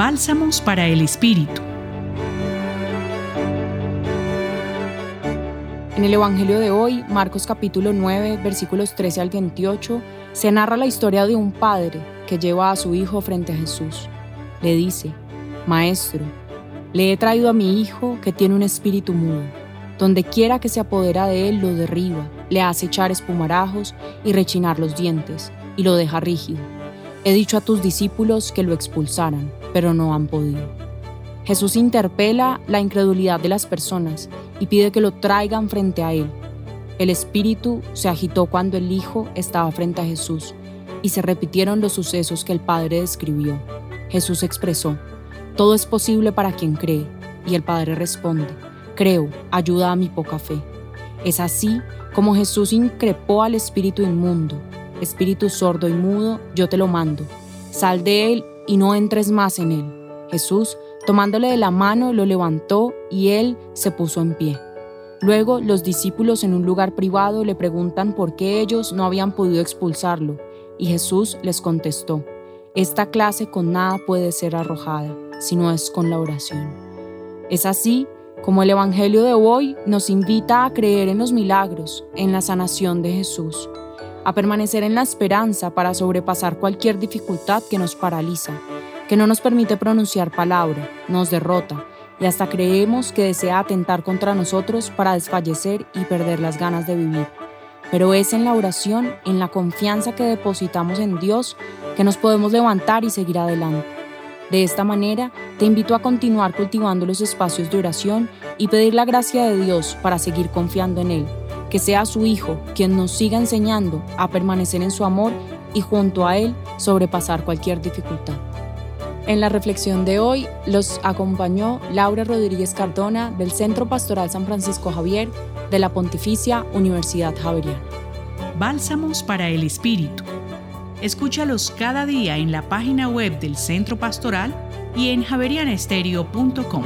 Bálsamos para el Espíritu. En el Evangelio de hoy, Marcos capítulo 9, versículos 13 al 28, se narra la historia de un padre que lleva a su hijo frente a Jesús. Le dice, Maestro, le he traído a mi hijo que tiene un espíritu mudo. Donde quiera que se apodera de él, lo derriba, le hace echar espumarajos y rechinar los dientes, y lo deja rígido. He dicho a tus discípulos que lo expulsaran, pero no han podido. Jesús interpela la incredulidad de las personas y pide que lo traigan frente a Él. El espíritu se agitó cuando el Hijo estaba frente a Jesús y se repitieron los sucesos que el Padre describió. Jesús expresó, Todo es posible para quien cree, y el Padre responde, Creo, ayuda a mi poca fe. Es así como Jesús increpó al espíritu inmundo, espíritu sordo y mudo, yo te lo mando. Sal de él y no entres más en él. Jesús Tomándole de la mano, lo levantó y él se puso en pie. Luego los discípulos en un lugar privado le preguntan por qué ellos no habían podido expulsarlo, y Jesús les contestó, Esta clase con nada puede ser arrojada, si no es con la oración. Es así como el Evangelio de hoy nos invita a creer en los milagros, en la sanación de Jesús, a permanecer en la esperanza para sobrepasar cualquier dificultad que nos paraliza que no nos permite pronunciar palabra, nos derrota y hasta creemos que desea atentar contra nosotros para desfallecer y perder las ganas de vivir. Pero es en la oración, en la confianza que depositamos en Dios, que nos podemos levantar y seguir adelante. De esta manera, te invito a continuar cultivando los espacios de oración y pedir la gracia de Dios para seguir confiando en Él, que sea su Hijo quien nos siga enseñando a permanecer en su amor y junto a Él sobrepasar cualquier dificultad. En la reflexión de hoy los acompañó Laura Rodríguez Cardona del Centro Pastoral San Francisco Javier de la Pontificia Universidad Javeriana. Bálsamos para el Espíritu. Escúchalos cada día en la página web del Centro Pastoral y en javerianestereo.com.